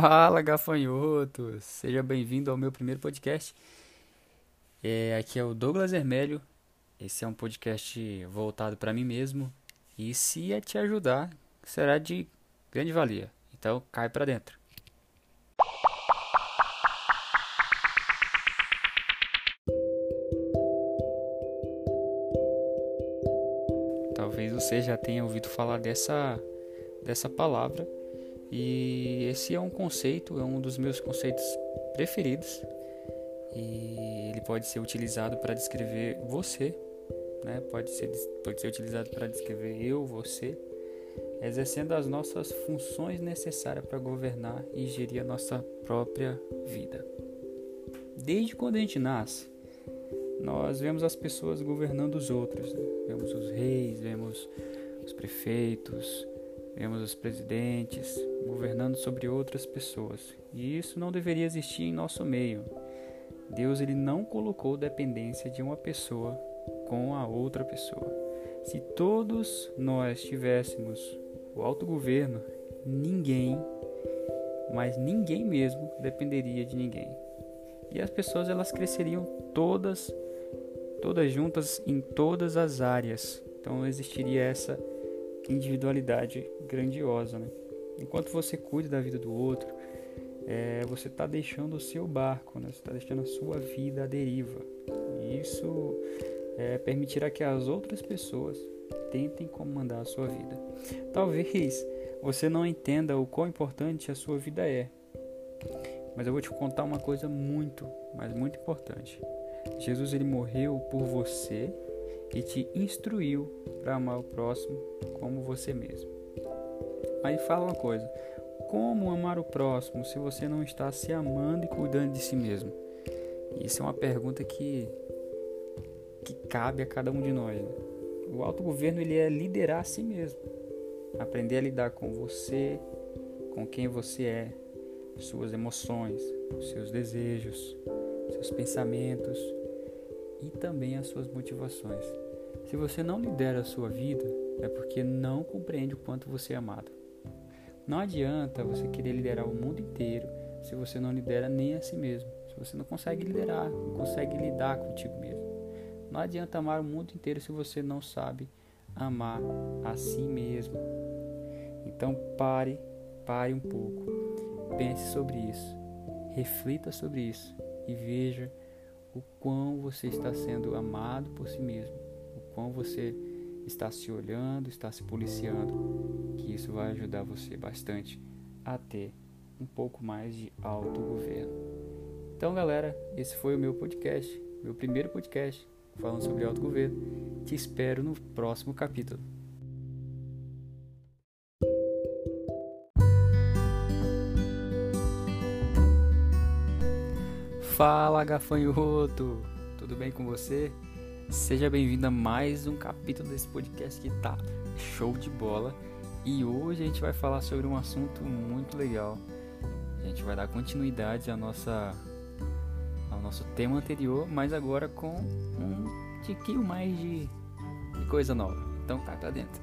Fala, gafanhotos! Seja bem-vindo ao meu primeiro podcast. É, aqui é o Douglas Hermélio. Esse é um podcast voltado para mim mesmo. E se é te ajudar, será de grande valia. Então, cai para dentro. Talvez você já tenha ouvido falar dessa, dessa palavra e esse é um conceito, é um dos meus conceitos preferidos. E ele pode ser utilizado para descrever você, né? pode, ser, pode ser utilizado para descrever eu, você, exercendo as nossas funções necessárias para governar e gerir a nossa própria vida. Desde quando a gente nasce, nós vemos as pessoas governando os outros. Né? Vemos os reis, vemos os prefeitos, vemos os presidentes governando sobre outras pessoas. E isso não deveria existir em nosso meio. Deus ele não colocou dependência de uma pessoa com a outra pessoa. Se todos nós tivéssemos o autogoverno, ninguém, mas ninguém mesmo dependeria de ninguém. E as pessoas elas cresceriam todas todas juntas em todas as áreas. Então existiria essa individualidade grandiosa. Né? Enquanto você cuida da vida do outro, é, você está deixando o seu barco, né? você está deixando a sua vida à deriva. E isso é, permitirá que as outras pessoas tentem comandar a sua vida. Talvez você não entenda o quão importante a sua vida é, mas eu vou te contar uma coisa muito, mas muito importante. Jesus ele morreu por você e te instruiu para amar o próximo como você mesmo. Aí fala uma coisa: como amar o próximo se você não está se amando e cuidando de si mesmo? Isso é uma pergunta que que cabe a cada um de nós. Né? O autogoverno ele é liderar a si mesmo, aprender a lidar com você, com quem você é, suas emoções, seus desejos, seus pensamentos, e também as suas motivações. Se você não lidera a sua vida, é porque não compreende o quanto você é amado. Não adianta você querer liderar o mundo inteiro se você não lidera nem a si mesmo. Se você não consegue liderar, não consegue lidar contigo mesmo. Não adianta amar o mundo inteiro se você não sabe amar a si mesmo. Então pare, pare um pouco. Pense sobre isso. Reflita sobre isso e veja o quão você está sendo amado por si mesmo, o quão você está se olhando, está se policiando, que isso vai ajudar você bastante a ter um pouco mais de autogoverno. Então, galera, esse foi o meu podcast, meu primeiro podcast falando sobre autogoverno. Te espero no próximo capítulo. Fala gafanhoto, tudo bem com você? Seja bem-vindo a mais um capítulo desse podcast que tá show de bola. E hoje a gente vai falar sobre um assunto muito legal. A gente vai dar continuidade à nossa, ao nosso tema anterior, mas agora com um tiquinho mais de, de coisa nova. Então cai pra dentro.